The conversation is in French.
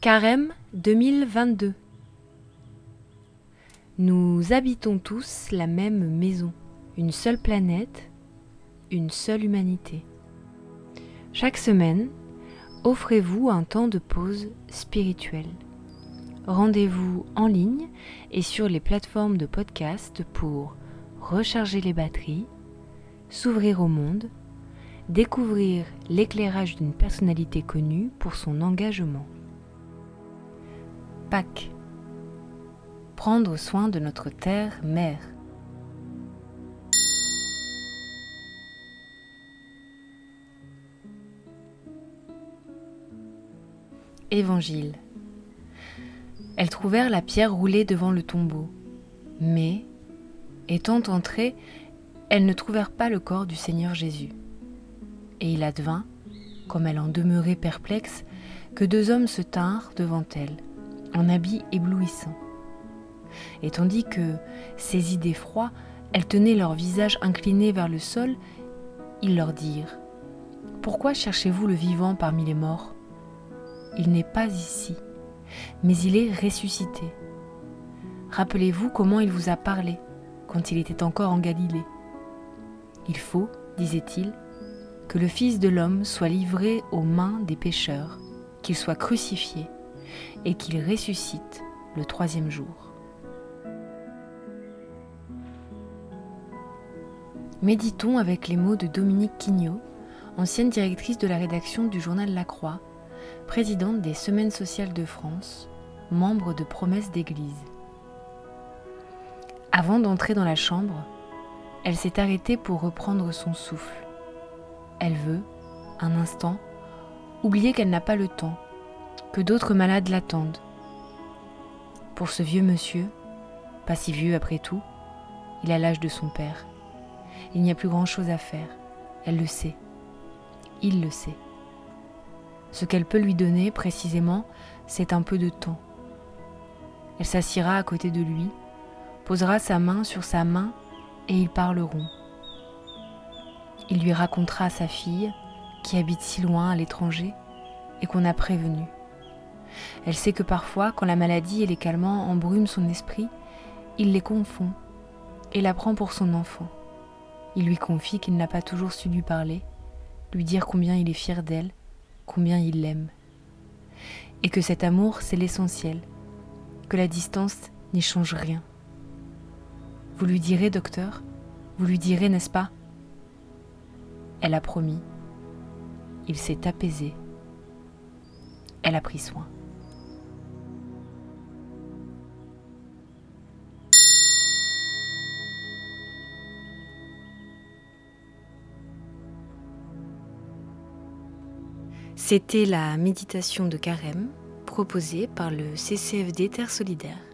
Carême 2022 Nous habitons tous la même maison, une seule planète, une seule humanité. Chaque semaine, offrez-vous un temps de pause spirituelle. Rendez-vous en ligne et sur les plateformes de podcast pour recharger les batteries, s'ouvrir au monde, découvrir l'éclairage d'une personnalité connue pour son engagement. Pâques. Prendre soin de notre terre mère. Évangile. Elles trouvèrent la pierre roulée devant le tombeau, mais, étant entrées, elles ne trouvèrent pas le corps du Seigneur Jésus. Et il advint, comme elle en demeurait perplexe, que deux hommes se tinrent devant elle en habits éblouissants. Et tandis que, saisies d'effroi, elles tenaient leur visage incliné vers le sol, ils leur dirent Pourquoi cherchez-vous le vivant parmi les morts Il n'est pas ici, mais il est ressuscité. Rappelez-vous comment il vous a parlé quand il était encore en Galilée. Il faut, disait-il, que le Fils de l'homme soit livré aux mains des pécheurs, qu'il soit crucifié et qu'il ressuscite le troisième jour. Méditons avec les mots de Dominique Quignot, ancienne directrice de la rédaction du journal La Croix, présidente des Semaines sociales de France, membre de Promesse d'Église. Avant d'entrer dans la chambre, elle s'est arrêtée pour reprendre son souffle. Elle veut, un instant, oublier qu'elle n'a pas le temps que d'autres malades l'attendent. Pour ce vieux monsieur, pas si vieux après tout, il a l'âge de son père. Il n'y a plus grand-chose à faire. Elle le sait. Il le sait. Ce qu'elle peut lui donner précisément, c'est un peu de temps. Elle s'assiera à côté de lui, posera sa main sur sa main et ils parleront. Il lui racontera sa fille, qui habite si loin à l'étranger et qu'on a prévenue. Elle sait que parfois, quand la maladie et les calmants embrument son esprit, il les confond et la prend pour son enfant. Il lui confie qu'il n'a pas toujours su lui parler, lui dire combien il est fier d'elle, combien il l'aime. Et que cet amour, c'est l'essentiel, que la distance n'y change rien. Vous lui direz, docteur Vous lui direz, n'est-ce pas? Elle a promis. Il s'est apaisé. Elle a pris soin. C'était la méditation de carême proposée par le CCFD Terre Solidaire.